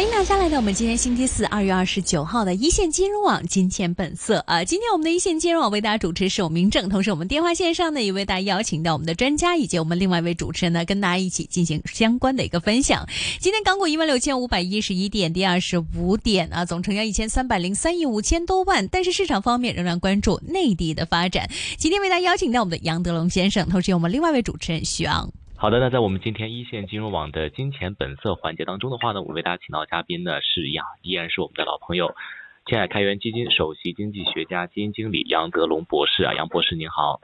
欢迎大家来到我们今天星期四二月二十九号的一线金融网金钱本色啊！今天我们的一线金融网为大家主持是我明正，同时我们电话线上呢也为大家邀请到我们的专家以及我们另外一位主持人呢，跟大家一起进行相关的一个分享。今天港股一万六千五百一十一点，跌二十五点啊，总成交一千三百零三亿五千多万。但是市场方面仍然关注内地的发展。今天为大家邀请到我们的杨德龙先生，同时有我们另外一位主持人徐昂。好的，那在我们今天一线金融网的金钱本色环节当中的话呢，我为大家请到嘉宾呢是一样，依然是我们的老朋友，青海开源基金首席经济学家、基金经理杨德龙博士啊，杨博士您好。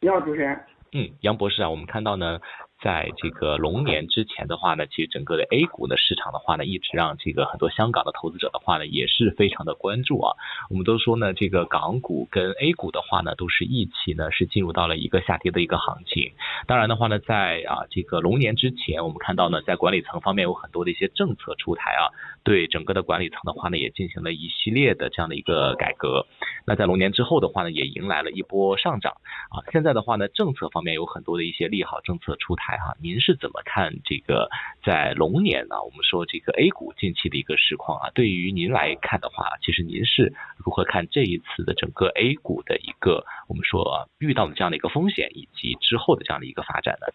你好，主持人。嗯，杨博士啊，我们看到呢。在这个龙年之前的话呢，其实整个的 A 股的市场的话呢，一直让这个很多香港的投资者的话呢，也是非常的关注啊。我们都说呢，这个港股跟 A 股的话呢，都是一起呢，是进入到了一个下跌的一个行情。当然的话呢，在啊这个龙年之前，我们看到呢，在管理层方面有很多的一些政策出台啊，对整个的管理层的话呢，也进行了一系列的这样的一个改革。那在龙年之后的话呢，也迎来了一波上涨啊。现在的话呢，政策方面有很多的一些利好政策出台。哈，您是怎么看这个在龙年呢？我们说这个 A 股近期的一个实况啊，对于您来看的话，其实您是如何看这一次的整个 A 股的一个我们说遇到的这样的一个风险，以及之后的这样的一个发展呢？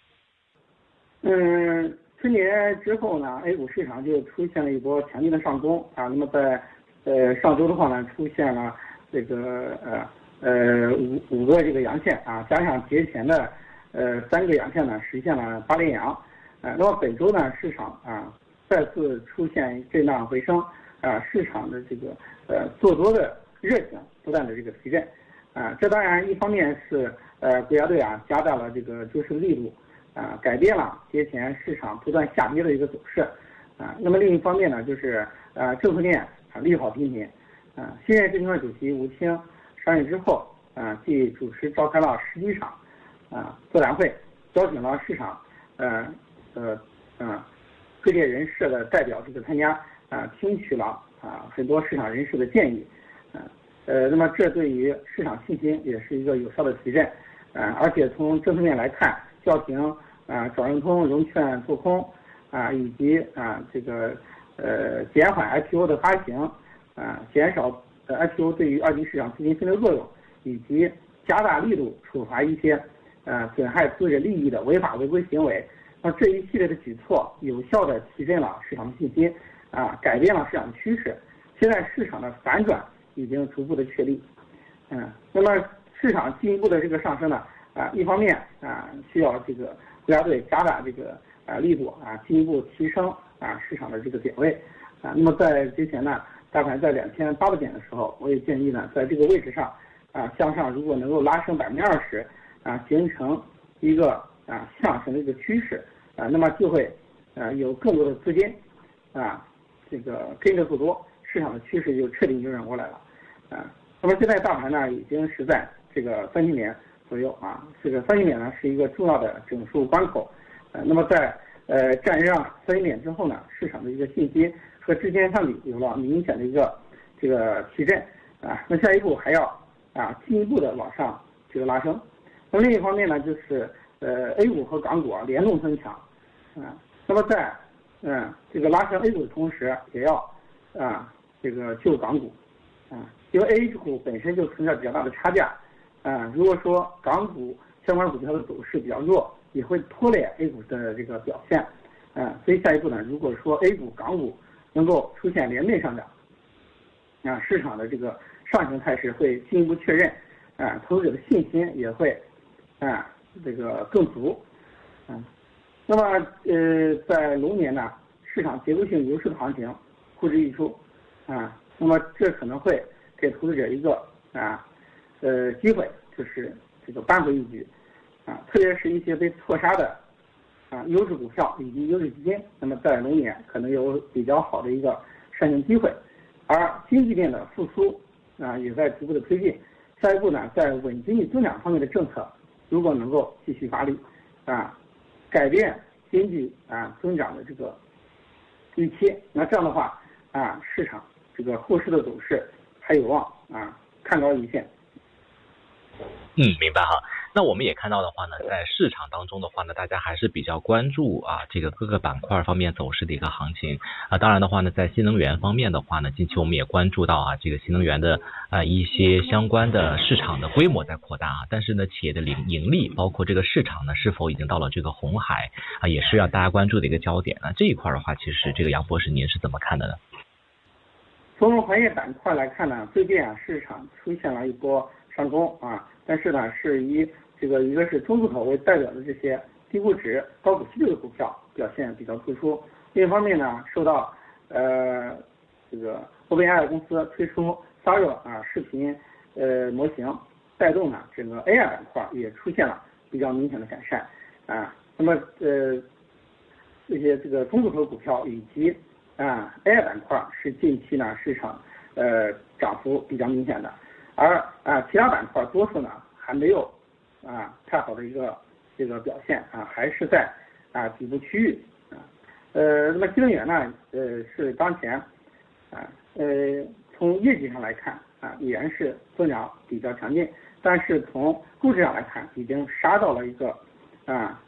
嗯，春节之后呢，A 股市场就出现了一波强劲的上攻啊。那么在呃上周的话呢，出现了这个呃呃五五个这个阳线啊，加上节前的。呃，三个阳线呢实现了八连阳，呃，那么本周呢市场啊再次出现震荡回升，啊，市场的这个呃做多的热情不断的这个提振，啊，这当然一方面是呃国家队啊加大了这个救市力度，啊，改变了节前市场不断下跌的一个走势，啊，那么另一方面呢就是呃政策面啊利好频频，啊，新任证监会主席吴清上任之后啊，即主持召开了十几场。啊，座谈会邀请了市场，呃，呃，呃，各界人士的代表这个参加，啊，听取了啊很多市场人士的建议，啊，呃，那么这对于市场信心也是一个有效的提振，啊，而且从政策面来看，叫停啊转融通融券做空，啊，以及啊这个呃减缓 IPO 的发行，啊，减少呃 IPO 对于二级市场资金分流作用，以及加大力度处罚一些。呃，损害资者利益的违法违规行为，那这一系列的举措有效的提振了市场的信心，啊，改变了市场的趋势。现在市场的反转已经逐步的确立，嗯，那么市场进一步的这个上升呢，啊，一方面啊需要这个国家队加大这个啊力度啊，进一步提升啊市场的这个点位，啊，那么在之前呢，大盘在两千八百点的时候，我也建议呢，在这个位置上啊向上如果能够拉升百分之二十。啊，形成一个啊上行的一个趋势啊，那么就会啊有更多的资金啊这个跟着做多，市场的趋势就彻底扭转过来了啊。那么现在大盘呢已经是在这个三千点左右啊，这个三千点呢是一个重要的整数关口。呃，那么在呃站上三千点之后呢，市场的一个信心和之前相比有了明显的一个这个提振。啊，那下一步还要啊进一步的往上这个拉升。那么另一方面呢，就是呃 A 股和港股啊联动增强，啊，那么在嗯这个拉升 A 股的同时，也要啊这个救港股，啊，因为 A 股本身就存在比较大的差价，啊，如果说港股相关股票的走势比较弱，也会拖累 A 股的这个表现，啊，所以下一步呢，如果说 A 股、港股能够出现连袂上涨，啊，市场的这个上行态势会进一步确认，啊，投资者的信心也会。啊，这个更足，嗯，那么呃，在龙年呢，市场结构性牛市的行情呼之欲出，啊，那么这可能会给投资者一个啊，呃，机会，就是这个扳回一局，啊，特别是一些被错杀的啊优质股票以及优质基金，那么在龙年可能有比较好的一个上行机会，而经济面的复苏啊也在逐步的推进，下一步呢，在稳经济增长方面的政策。如果能够继续发力，啊，改变经济啊增长的这个预期，那这样的话啊，市场这个后市的走势还有望啊看高一线。嗯，明白哈。那我们也看到的话呢，在市场当中的话呢，大家还是比较关注啊这个各个板块方面走势的一个行情啊。当然的话呢，在新能源方面的话呢，近期我们也关注到啊这个新能源的啊一些相关的市场的规模在扩大啊，但是呢，企业的盈盈利包括这个市场呢，是否已经到了这个红海啊，也是让大家关注的一个焦点。那这一块的话，其实这个杨博士您是怎么看的呢？从行业板块来看呢，最近啊市场出现了一波上攻啊，但是呢是以这个一个是中字头为代表的这些低估值、高股息率的股票表现比较突出。另一方面呢，受到呃这个 OpenAI 公司推出 Sora 啊视频呃模型带动呢，整个 AI 板块也出现了比较明显的改善啊。那么呃这些这个中字头股票以及啊 AI 板块是近期呢市场呃涨幅比较明显的，而啊其他板块多数呢还没有。啊，太好的一个这个表现啊，还是在啊底部区域啊。呃，那么新能源呢，呃是当前啊呃从业绩上来看啊，依然是增长比较强劲，但是从估值上来看，已经杀到了一个啊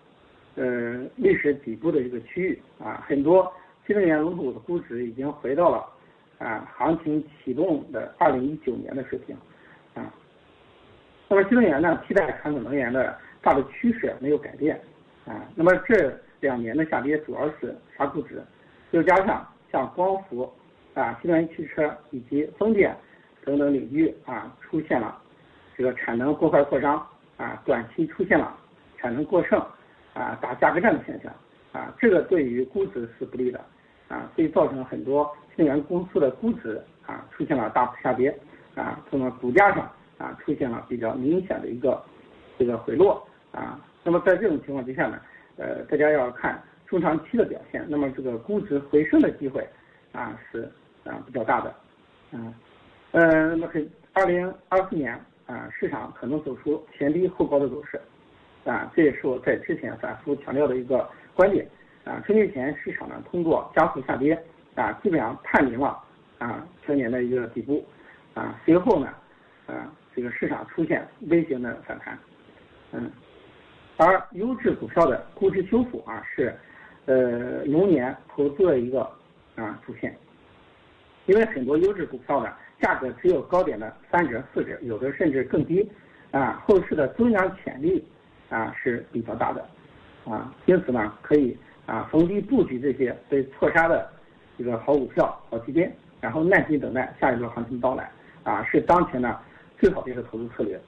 呃历史底部的一个区域啊，很多新能源龙头股的估值已经回到了啊行情启动的二零一九年的水平。那么新能源呢，替代传统能源的大的趋势没有改变，啊，那么这两年的下跌主要是杀估值，又加上像光伏啊、新能源汽车以及风电等等领域啊出现了这个产能过快扩张啊，短期出现了产能过剩啊打价格战的现象啊，这个对于估值是不利的啊，所以造成很多新能源公司的估值啊出现了大幅下跌啊，从么股价上。啊，出现了比较明显的一个这个回落啊。那么在这种情况之下呢，呃，大家要看中长期的表现。那么这个估值回升的机会啊是啊比较大的，嗯，呃，那么很二零二四年啊，市场可能走出前低后高的走势啊，这也是我在之前反复强调的一个观点啊。春节前市场呢通过加速下跌啊，基本上探明了啊全年的一个底部啊，随后呢啊。这个市场出现微型的反弹，嗯，而优质股票的估值修复啊是，呃龙年投资的一个啊主线，因为很多优质股票呢价格只有高点的三折四折，有的甚至更低，啊后市的增长潜力啊是比较大的，啊因此呢可以啊逢低布局这些被错杀的这个好股票好基金，然后耐心等待下一轮行情到来，啊是当前呢。最好的一个投资策略。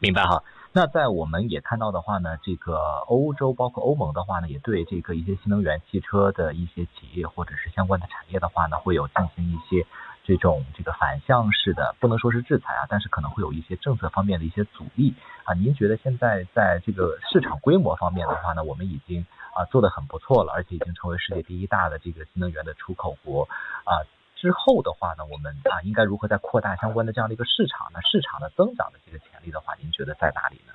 明白哈。那在我们也看到的话呢，这个欧洲包括欧盟的话呢，也对这个一些新能源汽车的一些企业或者是相关的产业的话呢，会有进行一些这种这个反向式的，不能说是制裁啊，但是可能会有一些政策方面的一些阻力啊。您觉得现在在这个市场规模方面的话呢，我们已经啊做的很不错了，而且已经成为世界第一大的这个新能源的出口国啊。之后的话呢，我们啊应该如何再扩大相关的这样的一个市场呢？市场的增长的这个潜力的话，您觉得在哪里呢？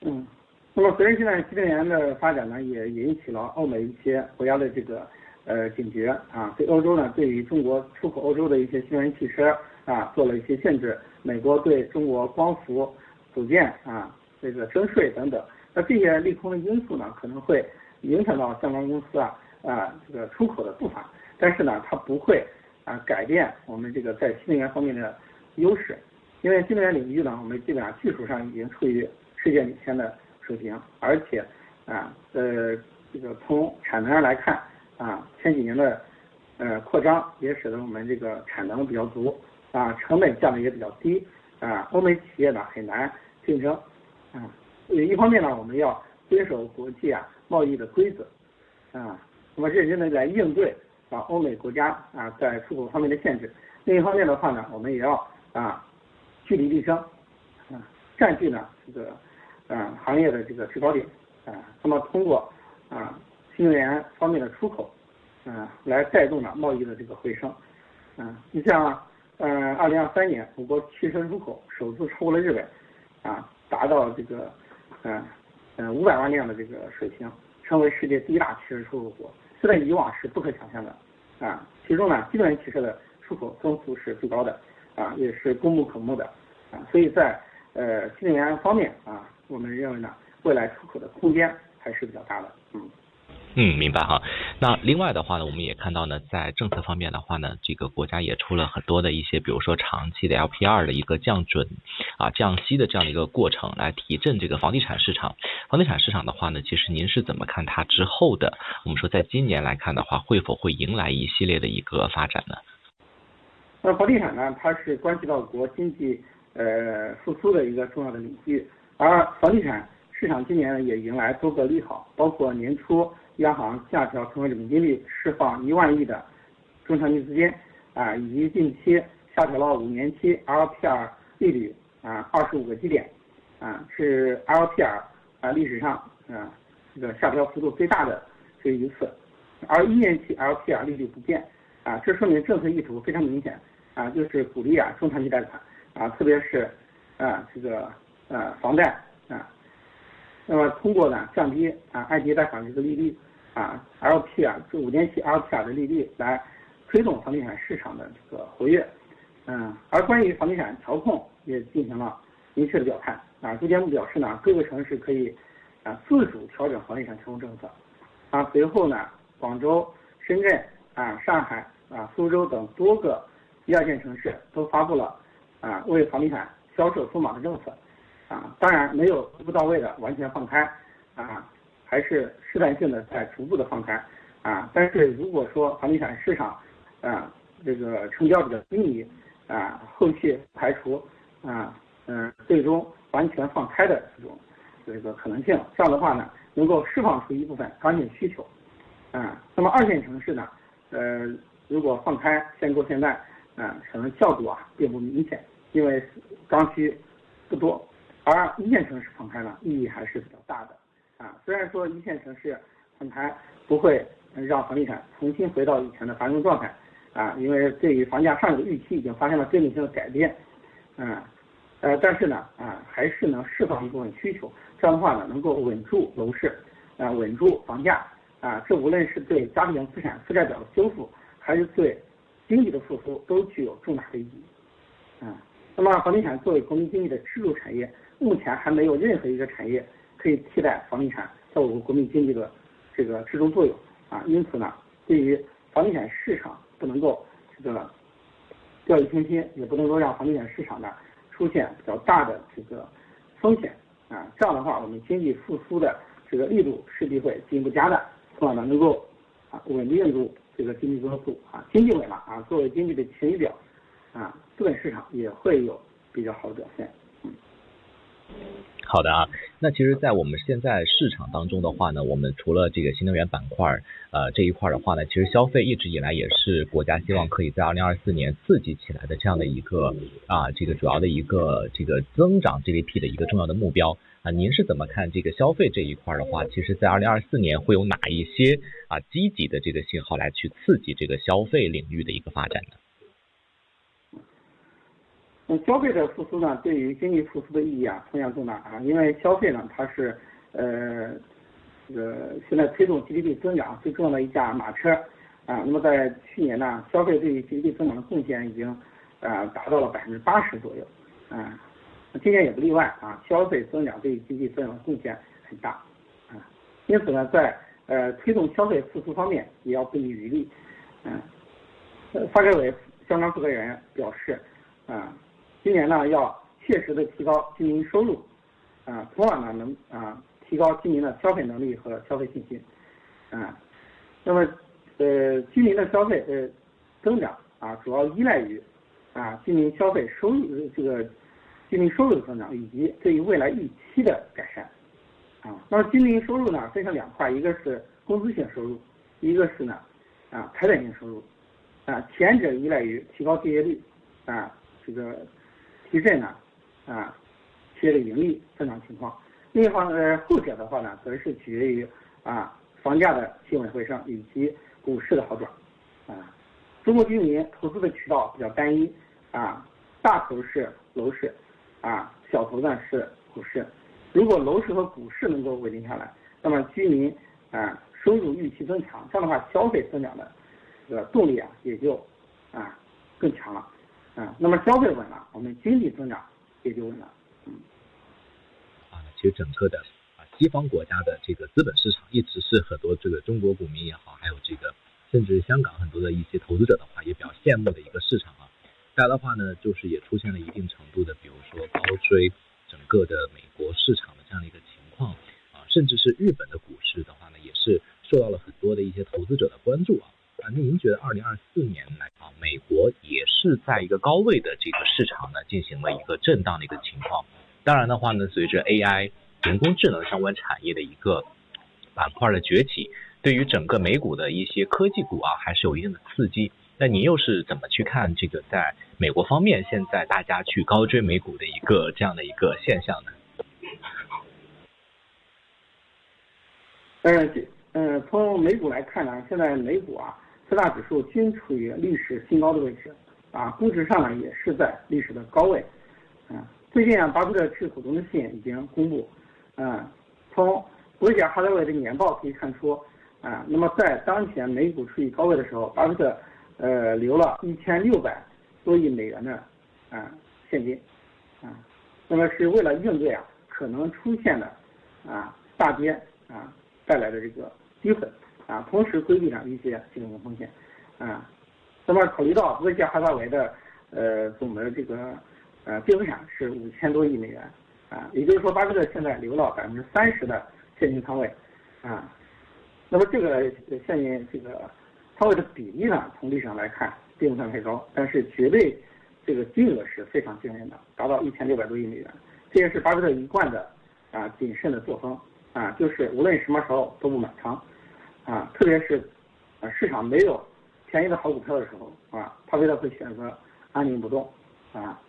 嗯，那么随着现在新能源的发展呢，也引起了欧美一些国家的这个呃警觉啊。对欧洲呢，对于中国出口欧洲的一些新能源汽车啊做了一些限制。美国对中国光伏组件啊这个征税等等。那这些利空的因素呢，可能会影响到相关公司啊啊这个出口的步伐。但是呢，它不会啊改变我们这个在新能源方面的优势，因为新能源领域呢，我们基本上技术上已经处于世界领先的水平，而且啊呃这个从产能上来看啊前几年的呃扩张也使得我们这个产能比较足啊成本降的也比较低啊欧美企业呢很难竞争啊一方面呢我们要遵守国际啊贸易的规则啊那么认真的来应对。啊，欧美国家啊，在出口方面的限制。另一方面的话呢，我们也要啊，据理力争，啊，占据呢这个啊行业的这个制高点啊。那么通过啊新能源方面的出口啊，来带动了贸易的这个回升。啊，你像嗯，二零二三年我国汽车出口首次超过了日本，啊，达到这个嗯嗯五百万辆的这个水平，成为世界第一大汽车出口国。这在以往是不可想象的，啊，其中呢，新能源汽车的出口增速是最高的，啊，也是功不可没的，啊，所以在呃新能源方面啊，我们认为呢，未来出口的空间还是比较大的，嗯。嗯，明白哈。那另外的话呢，我们也看到呢，在政策方面的话呢，这个国家也出了很多的一些，比如说长期的 LPR 的一个降准啊、降息的这样的一个过程，来提振这个房地产市场。房地产市场的话呢，其实您是怎么看它之后的？我们说在今年来看的话，会否会迎来一系列的一个发展呢？那房地产呢，它是关系到国经济呃复苏的一个重要的领域，而房地产市场今年呢也迎来多个利好，包括年初。央行下调存款准备金率，释放一万亿的中长期资金啊，以及近期下调了五年期 LPR 利率啊二十五个基点啊，是 LPR 啊历史上啊这个下调幅度最大的这一次，而一年期 LPR 利率不变啊，这说明政策意图非常明显啊，就是鼓励啊中长期贷款啊，特别是啊这个呃房贷。那么通过呢降低啊按揭贷款的这个利率啊 LP 啊这五年期 LPR 的利率来推动房地产市场的这个活跃，嗯，而关于房地产调控也进行了明确的表态啊，住建部表示呢各个城市可以啊自主调整房地产调控政策啊，随后呢广州、深圳啊、上海啊、苏州等多个一二线城市都发布了啊为房地产销售松绑的政策。啊，当然没有一步到位的完全放开，啊，还是试探性的在逐步的放开，啊，但是如果说房地产市场，啊，这个成交比较低迷，啊，后续排除，啊，嗯，最终完全放开的这种这个可能性，这样的话呢，能够释放出一部分刚性需求，啊，那么二线城市呢，呃，如果放开限购限贷，啊，可能效果啊并不明显，因为刚需不多。而一线城市放开呢，意义还是比较大的，啊，虽然说一线城市放开不会让房地产重新回到以前的繁荣状态，啊，因为对于房价上涨的预期已经发生了根本性的改变，啊，呃，但是呢，啊，还是能释放一部分需求，这样的话呢，能够稳住楼市，啊，稳住房价，啊，这无论是对家庭资产负债表的修复，还是对经济的复苏，都具有重大的意义，啊，那么房地产作为国民经济的支柱产业。目前还没有任何一个产业可以替代房地产在我们国民经济的这个支柱作用啊，因此呢，对于房地产市场不能够这个掉以轻心，也不能够让房地产市场呢出现比较大的这个风险啊，这样的话，我们经济复苏的这个力度势必会进一步加大，从而呢能够啊稳定住这个经济增速啊，经济稳了啊，作为经济的晴雨表啊，资本市场也会有比较好的表现。好的啊，那其实，在我们现在市场当中的话呢，我们除了这个新能源板块，呃，这一块的话呢，其实消费一直以来也是国家希望可以在二零二四年刺激起来的这样的一个啊，这个主要的一个这个增长 GDP 的一个重要的目标啊。您是怎么看这个消费这一块的话？其实，在二零二四年会有哪一些啊积极的这个信号来去刺激这个消费领域的一个发展呢？消费的复苏呢，对于经济复苏的意义啊，同样重大啊。因为消费呢，它是呃这个现在推动 GDP 增长最重要的一架马车啊。那么在去年呢，消费对于 GDP 增长的贡献已经啊达到了百分之八十左右啊。今年也不例外啊，消费增长对于经济增长的贡献很大啊。因此呢，在呃推动消费复苏方面也要不遗余力。嗯，发改委相关负责人表示啊。今年呢，要切实的提高居民收入，啊，从而呢能啊提高居民的消费能力和消费信心，啊，那么呃居民的消费呃增长啊主要依赖于啊居民消费收入这个居民收入的增长以及对于未来预期的改善，啊，那么居民收入呢分成两块，一个是工资性收入，一个是呢啊财产性收入，啊前者依赖于提高就业率，啊这个。提振呢，啊，企业的盈利增长情况。另一方呃，后者的话呢，则是取决于啊房价的企稳回升以及股市的好转。啊，中国居民投资的渠道比较单一，啊，大头是楼市，啊，小头呢是股市。如果楼市和股市能够稳定下来，那么居民啊收入预期增强，这样的话消费增长的这个动力啊也就啊更强了。啊，那么消费稳了，我们经济增长也就稳了。嗯，啊，其实整个的啊西方国家的这个资本市场一直是很多这个中国股民也好，还有这个甚至香港很多的一些投资者的话也比较羡慕的一个市场啊。大家的话呢，就是也出现了一定程度的，比如说高追整个的美国市场的这样的一个情况啊，甚至是日本的股市的话呢，也是受到了很多的一些投资者的关注啊。啊，那您觉得二零二四，在一个高位的这个市场呢，进行了一个震荡的一个情况。当然的话呢，随着 AI 人工智能相关产业的一个板块的崛起，对于整个美股的一些科技股啊，还是有一定的刺激。那您又是怎么去看这个在美国方面现在大家去高追美股的一个这样的一个现象呢？嗯，嗯，从美股来看呢，现在美股啊。四大指数均处于历史新高的位置，啊，估值上呢也是在历史的高位，啊，最近啊，巴菲特致股东的信已经公布，啊，从伯克希尔哈德韦的年报可以看出，啊，那么在当前美股处于高位的时候，巴菲特呃留了一千六百多亿美元的啊现金，啊，那么是为了应对啊可能出现的啊大跌啊带来的这个机会。啊，同时规避了一些金融风险，啊，那么考虑到伯克希尔哈萨维的呃总的这个呃净资产是五千多亿美元，啊，也就是说巴菲特现在留了百分之三十的现金仓位，啊，那么这个现金这个仓位的比例呢，从历史上来看并不算太高，但是绝对这个金额是非常惊人的，达到一千六百多亿美元，这也是巴菲特一贯的啊谨慎的作风，啊，就是无论什么时候都不满仓。啊，特别是，啊，市场没有便宜的好股票的时候，啊，巴菲特会选择安宁不动，啊，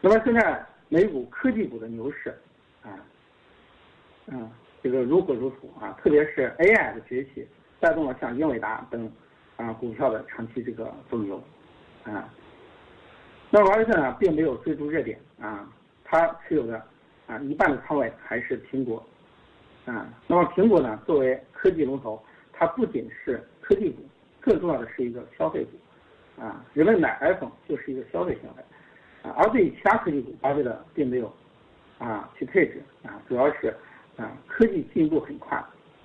那么现在美股科技股的牛市，啊，嗯，这个如火如荼啊，特别是 AI 的崛起，带动了像英伟达等啊股票的长期这个增流，啊，那巴菲特呢，并没有追逐热点，啊，他持有的啊一半的仓位还是苹果，啊，那么苹果呢，作为科技龙头。它不仅是科技股，更重要的是一个消费股，啊，人们买 iPhone 就是一个消费行为，啊，而对于其他科技股，巴菲特并没有啊去配置，啊，主要是啊科技进步很快，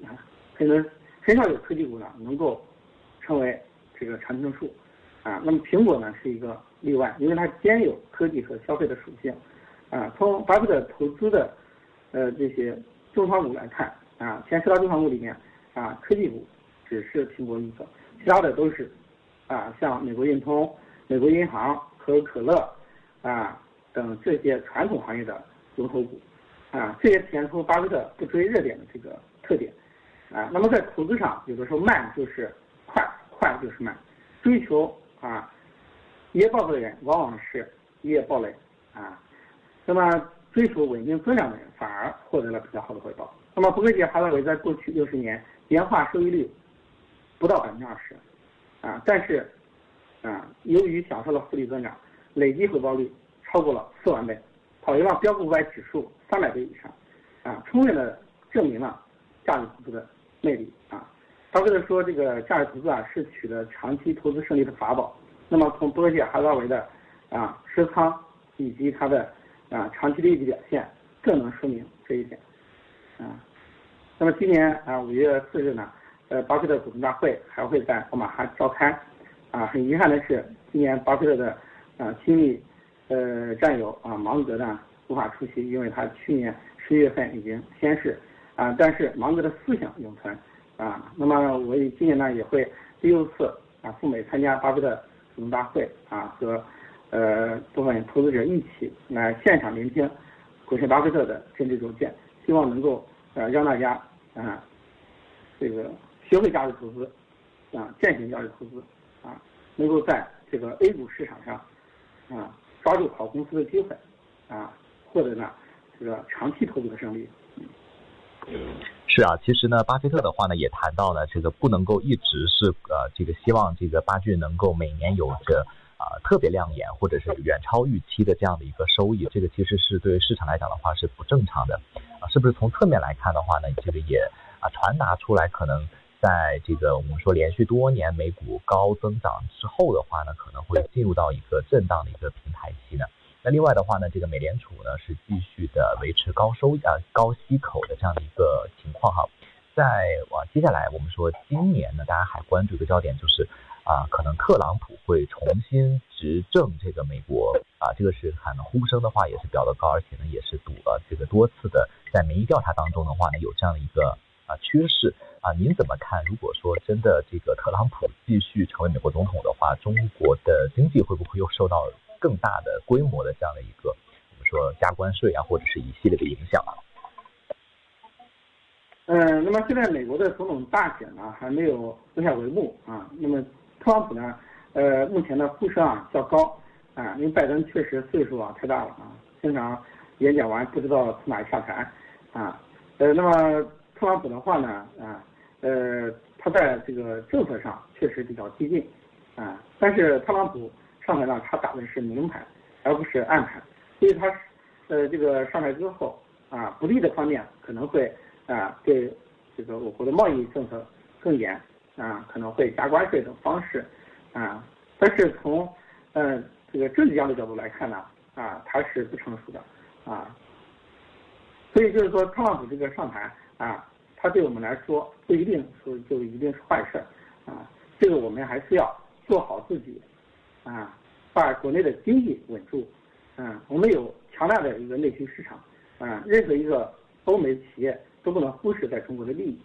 啊，可能很少有科技股呢能够成为这个常青树，啊，那么苹果呢是一个例外，因为它兼有科技和消费的属性，啊，从巴菲特投资的呃这些重仓股来看，啊，前十大重仓股里面。啊，科技股只是苹果一个，其他的都是啊，像美国运通、美国银行、可口可乐啊等这些传统行业的龙头股啊，这也体现出巴菲特不追热点的这个特点啊。那么在投资上，有的时候慢就是快，快就是慢，追求啊一夜暴富的人往往是一夜暴雷啊。那么追求稳定增长的人反而获得了比较好的回报。那么伯克希尔哈撒韦在过去六十年。年化收益率不到百分之二十，啊，但是啊，由于享受了复利增长，累计回报率超过了四万倍，跑赢了标普五百指数三百倍以上，啊，充分的证明了价值投资的魅力啊。他为了说这个价值投资啊是取得长期投资胜利的法宝，那么从伯克希尔哈拉维的啊持仓以及它的啊长期的业绩表现，更能说明这一点，啊。那么今年啊五月四日呢，呃，巴菲特股东大会还会在奥马哈召开，啊，很遗憾的是，今年巴菲特的啊亲密呃战友啊芒格呢无法出席，因为他去年十一月份已经仙逝，啊，但是芒格的思想永存，啊，那么我今年呢也会第六次啊赴美参加巴菲特股东大会，啊，和呃部分投资者一起来现场聆听股神巴菲特的真知灼见，希望能够。呃，让大家啊，这个学会价值投资，啊，践行价值投资，啊，能够在这个 A 股市场上，啊，抓住好公司的机会，啊，获得呢这个长期投资的胜利。是啊，其实呢，巴菲特的话呢也谈到了这个不能够一直是呃这个希望这个巴郡能够每年有着啊特别亮眼或者是远超预期的这样的一个收益，这个其实是对于市场来讲的话是不正常的。啊是不是从侧面来看的话呢？这个也啊传达出来，可能在这个我们说连续多年美股高增长之后的话呢，可能会进入到一个震荡的一个平台期呢。那另外的话呢，这个美联储呢是继续的维持高收啊高息口的这样的一个情况哈。在往接下来我们说今年呢，大家还关注一个焦点就是啊，可能特朗普会重新执政这个美国啊，这个是喊的呼声的话也是比较的高，而且呢也是赌了这个多次的在民意调查当中的话呢有这样的一个。趋势啊，您怎么看？如果说真的这个特朗普继续成为美国总统的话，中国的经济会不会又受到更大的规模的这样的一个我们说加关税啊，或者是一系列的影响啊？嗯，那么现在美国的总统大选呢还没有落下帷幕啊。那么特朗普呢，呃，目前的呼声啊较高啊，因为拜登确实岁数啊太大了啊，经常演讲完不知道从哪下台啊。呃，那么。特朗普的话呢，啊，呃，他在这个政策上确实比较激进，啊，但是特朗普上台呢，他打的是明牌，而不是暗牌，所以他，呃，这个上台之后，啊，不利的方面可能会啊，对这个我国的贸易政策更严，啊，可能会加关税等方式，啊，但是从，呃，这个政治家的角度来看呢，啊，他是不成熟的，啊，所以就是说特朗普这个上台。啊，它对我们来说不一定是就一定是坏事儿，啊，这个我们还是要做好自己，啊，把国内的经济稳住，嗯，我们有强大的一个内需市场，啊，任何一个欧美企业都不能忽视在中国的利益，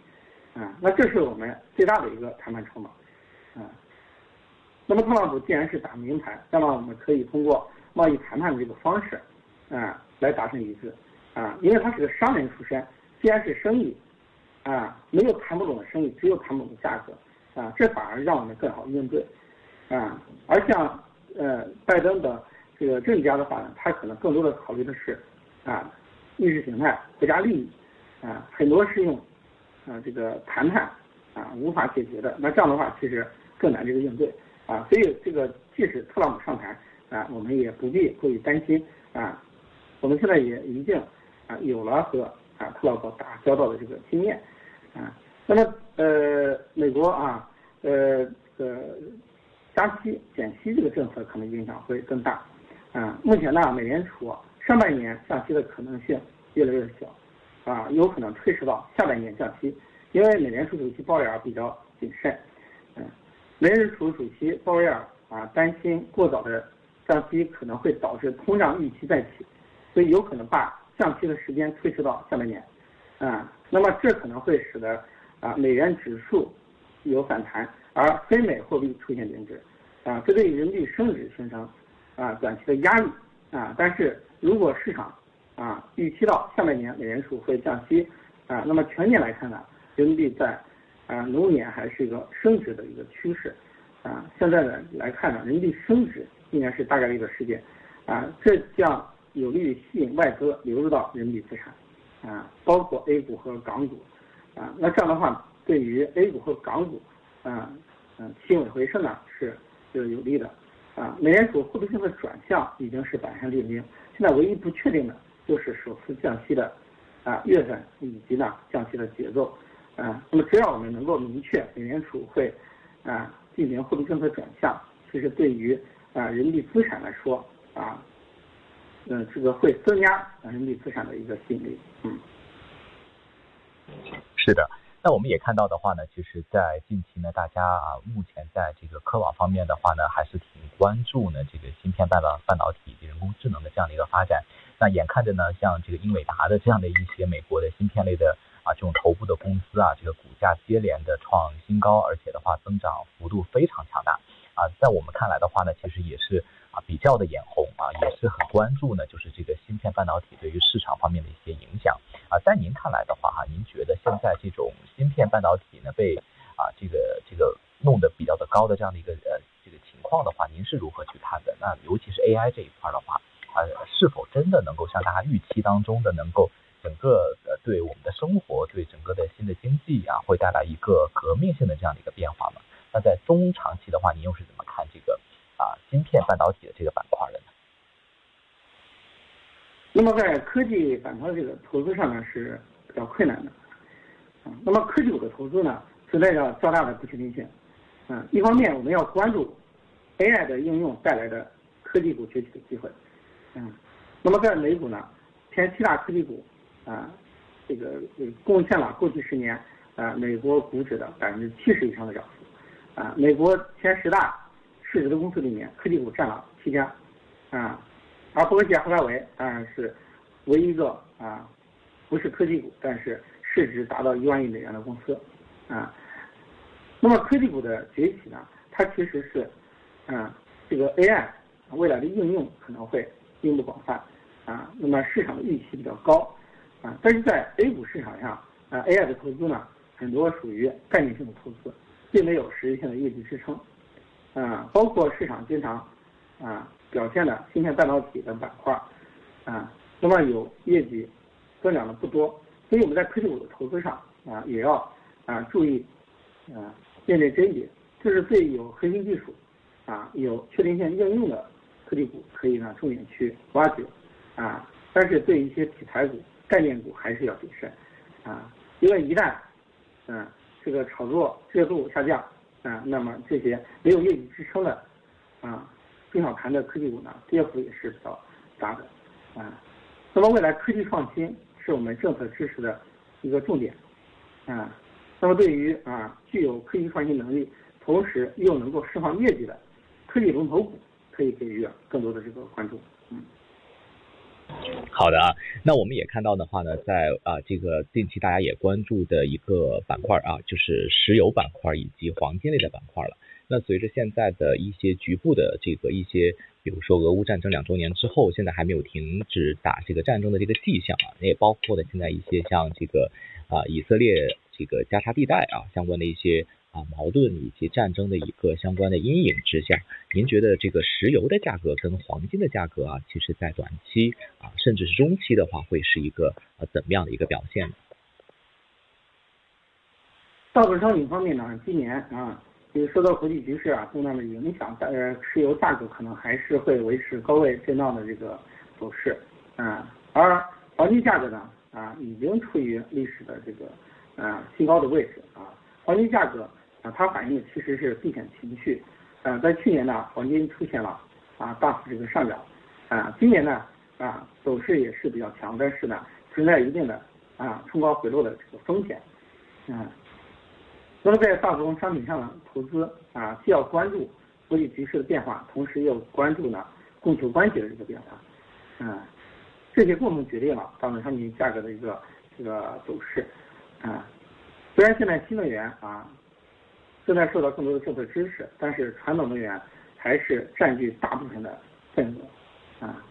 啊，那这是我们最大的一个谈判筹码，啊，那么特朗普既然是打明牌，那么我们可以通过贸易谈判的这个方式，啊，来达成一致，啊，因为他是个商人出身。既然是生意，啊，没有谈不拢的生意，只有谈不拢的价格，啊，这反而让我们更好应对，啊，而像呃拜登的这个政治家的话呢，他可能更多的考虑的是，啊，意识形态、国家利益，啊，很多是用，啊这个谈判，啊无法解决的，那这样的话其实更难这个应对，啊，所以这个即使特朗普上台，啊，我们也不必过于担心，啊，我们现在也已经啊有了和。啊，特朗普打交道的这个经验，啊，那么呃，美国啊，呃，这个加息减息这个政策可能影响会更大，啊，目前呢，美联储上半年降息的可能性越来越小，啊，有可能推迟到下半年降息，因为美联储主席鲍威尔比较谨慎，嗯，美联储主席鲍威尔啊，担心过早的降息可能会导致通胀预期再起，所以有可能把。降息的时间推迟到下半年，啊，那么这可能会使得啊美元指数有反弹，而非美货币出现贬值，啊，这对人民币升值形成啊短期的压力，啊，但是如果市场啊预期到下半年美联储会降息，啊，那么全年来看呢，人民币在啊龙年还是一个升值的一个趋势，啊，现在呢来看呢，人民币升值应该是大概率的事件，啊，这将。有利于吸引外资流入到人民币资产，啊，包括 A 股和港股，啊，那这样的话，对于 A 股和港股，啊，嗯，轻尾回升呢是就是有利的，啊，美联储货币政策转向已经是板上钉钉，现在唯一不确定的就是首次降息的啊月份以及呢降息的节奏，啊，那么只要我们能够明确美联储会啊进行货币政策转向，其实对于啊人民币资产来说，啊。嗯，这个会增加人民币资产的一个吸引力。嗯，是的。那我们也看到的话呢，其实，在近期呢，大家啊，目前在这个科网方面的话呢，还是挺关注呢这个芯片半导半导体以及、人工智能的这样的一个发展。那眼看着呢，像这个英伟达的这样的一些美国的芯片类的啊这种头部的公司啊，这个股价接连的创新高，而且的话增长幅度非常强大啊，在我们看来的话呢，其实也是。比较的眼红啊，也是很关注呢，就是这个芯片半导体对于市场方面的一些影响啊。在您看来的话哈，您觉得现在这种芯片半导体呢被啊这个这个弄得比较的高的这样的一个呃这个情况的话，您是如何去看的？那尤其是 AI 这一块的话，啊是否真的能够像大家预期当中的能够整个呃对我们的生活对整个的新的经济啊会带来一个革命性的这样的一个变化吗？那在中长期的话，您又是怎么看这个？啊，芯片半导体的这个板块的？那么在科技板块这个投资上呢是比较困难的，啊，那么科技股的投资呢存在着较大的不确定性，嗯，一方面我们要关注 AI 的应用带来的科技股崛起的机会，嗯，那么在美股呢，前七大科技股啊，这个贡献了过去十年啊美国股指的百分之七十以上的涨幅啊。美国前十大市值的公司里面，科技股占了七家啊，而伯克希尔哈撒韦当然是唯一一个啊不是科技股，但是市值达到一万亿美元的公司啊。那么科技股的崛起呢，它其实是啊这个 AI 未来的应用可能会应用广泛啊，那么市场的预期比较高啊，但是在 A 股市场上啊 AI 的投资呢，很多属于概念性的投资，并没有实质性的业绩支撑啊，包括市场经常啊表现的芯片半导体的板块啊，那么有业绩增长的不多，所以我们在科技股的投资上啊也要啊注意啊辨别甄别，就是对有核心技术啊有确定性应用的。科技股可以呢重点去挖掘，啊，但是对一些题材股、概念股还是要谨慎，啊，因为一旦，嗯，这个炒作热度下降，啊，那么这些没有业绩支撑的，啊，中小盘的科技股呢，跌幅也是比较大的，啊，那么未来科技创新是我们政策支持的一个重点，啊，那么对于啊具有科技创新能力，同时又能够释放业绩的科技龙头股。可以给予更多的这个关注，好的啊，那我们也看到的话呢，在啊这个近期大家也关注的一个板块啊，就是石油板块以及黄金类的板块了。那随着现在的一些局部的这个一些，比如说俄乌战争两周年之后，现在还没有停止打这个战争的这个迹象啊，那也包括了现在一些像这个啊以色列这个加沙地带啊相关的一些。啊，矛盾以及战争的一个相关的阴影之下，您觉得这个石油的价格跟黄金的价格啊，其实在短期啊，甚至是中期的话，会是一个呃怎么样的一个表现呢？大宗商品方面呢，今年啊，就是受到国际局势啊动荡的影响，呃，石油价格可能还是会维持高位震荡的这个走势啊，而黄金价格呢啊，已经处于历史的这个啊新高的位置啊，黄金价格。啊，它反映其实是避险情绪，呃，在去年呢，黄金出现了啊大幅这个上涨，啊，今年呢啊走势也是比较强，但是呢存在一定的啊冲高回落的这个风险，嗯，那么在大宗商品上的投资啊，既要关注国际局势的变化，同时又关注呢供求关系的这个变化，嗯，这些共同决定了大宗商品价格的一个这个走势，啊，虽然现在新能源啊。正在受到更多的政策支持，但是传统能源还是占据大部分的份额，啊，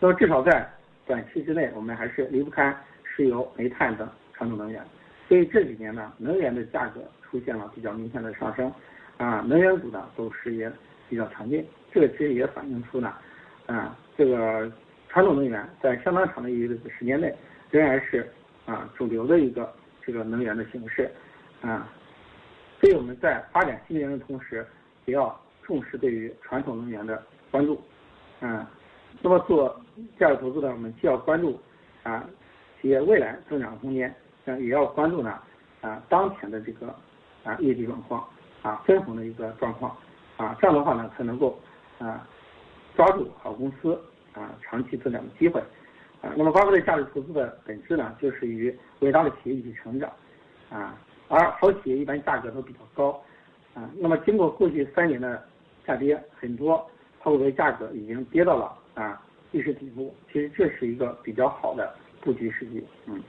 那么至少在短期之内，我们还是离不开石油、煤炭等传统能源。所以这几年呢，能源的价格出现了比较明显的上升，啊，能源股呢走势也比较强劲。这个其实也反映出呢，啊，这个传统能源在相当长的一个时间内仍然是啊主流的一个这个能源的形式，啊。所以我们在发展新能源的同时，也要重视对于传统能源的关注，嗯，那么做价值投资呢，我们既要关注啊企业未来增长空间，嗯，也要关注呢啊当前的这个啊业绩状况啊分红的一个状况啊，这样的话呢才能够啊抓住好公司啊长期增长的机会啊。那么巴菲特价值投资的本质呢，就是与伟大的企业一起成长啊。而好企业一般价格都比较高，啊，那么经过过去三年的下跌，很多好股的价格已经跌到了啊历史底部，其实这是一个比较好的布局时机，嗯。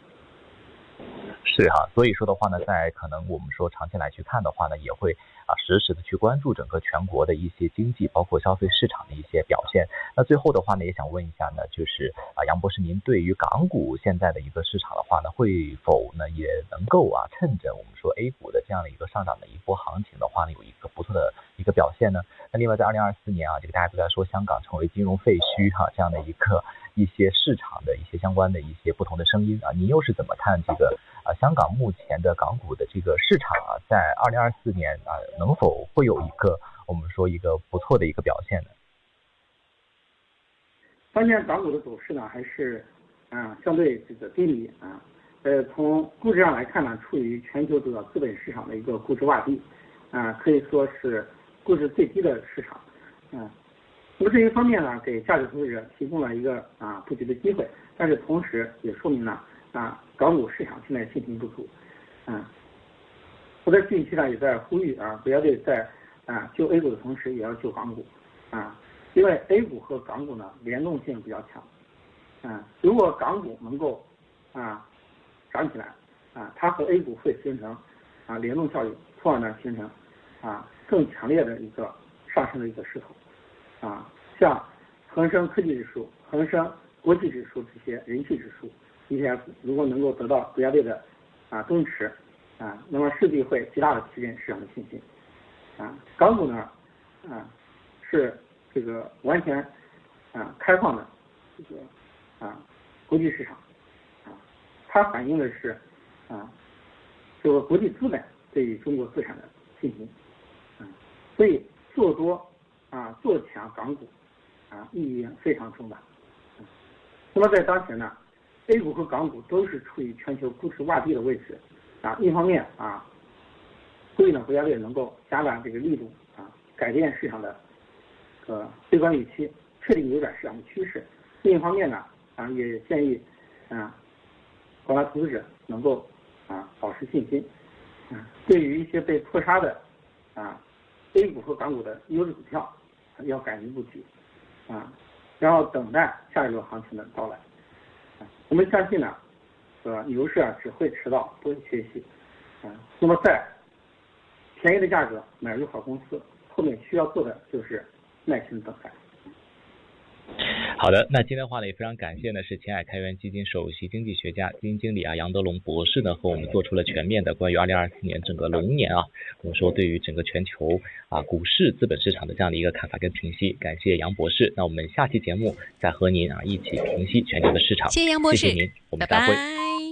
是哈，所以说的话呢，在可能我们说长期来去看的话呢，也会啊实时的去关注整个全国的一些经济，包括消费市场的一些表现。那最后的话呢，也想问一下呢，就是啊杨博士，您对于港股现在的一个市场的话呢，会否呢也能够啊趁着我们说 A 股的这样的一个上涨的一波行情的话呢，有一个不错的一个表现呢？那另外在二零二四年啊，这个大家都在说香港成为金融废墟哈这样的一个一些市场的一些相关的一些不同的声音啊，您又是怎么看这个？啊，香港目前的港股的这个市场啊，在二零二四年啊，能否会有一个我们说一个不错的一个表现呢？当前港股的走势呢，还是啊相对这个低迷啊，呃，从估值上来看呢，处于全球主要资本市场的一个估值洼地啊，可以说是估值最低的市场啊。那么这一方面呢，给价值投资者提供了一个啊布局的机会，但是同时也说明了啊港股市场现在信心不足，啊，我在近期呢也在呼吁啊，不要对在啊救 A 股的同时也要救港股，啊，因为 A 股和港股呢联动性比较强，啊，如果港股能够啊涨起来，啊，它和 A 股会形成啊联动效应，从而呢形成啊更强烈的一个上升的一个势头。啊，像恒生科技指数、恒生国际指数这些人气指数 ETF，如果能够得到国家队的啊增持，啊，那么势必会极大的提振市场的信心。啊，港股呢，啊，是这个完全啊开放的这个啊国际市场，啊，它反映的是啊这个国际资本对于中国资产的信心，啊，所以做多。啊，做强港股，啊，意义非常重大。那么在当前呢，A 股和港股都是处于全球估值洼地的位置。啊，一方面啊，呼吁呢国家队能够加大这个力度啊，改变市场的呃悲观预期，确定扭转市场的趋势。另一方面呢，啊，也建议啊广大投资者能够啊保持信心。啊，对于一些被错杀的啊 A 股和港股的优质股票。要敢于布局，啊，然后等待下一轮行情的到来。我们相信呢，是呃，牛市啊只会迟到，不会缺席。啊，那么在便宜的价格买入好公司，后面需要做的就是耐心等待。好的，那今天的话呢，也非常感谢呢，是前海开源基金首席经济学家、基金经理啊杨德龙博士呢，和我们做出了全面的关于二零二四年整个龙年啊，我们说对于整个全球啊股市、资本市场的这样的一个看法跟评析。感谢杨博士，那我们下期节目再和您啊一起评析全球的市场。谢谢杨博士，谢谢您，我们再会。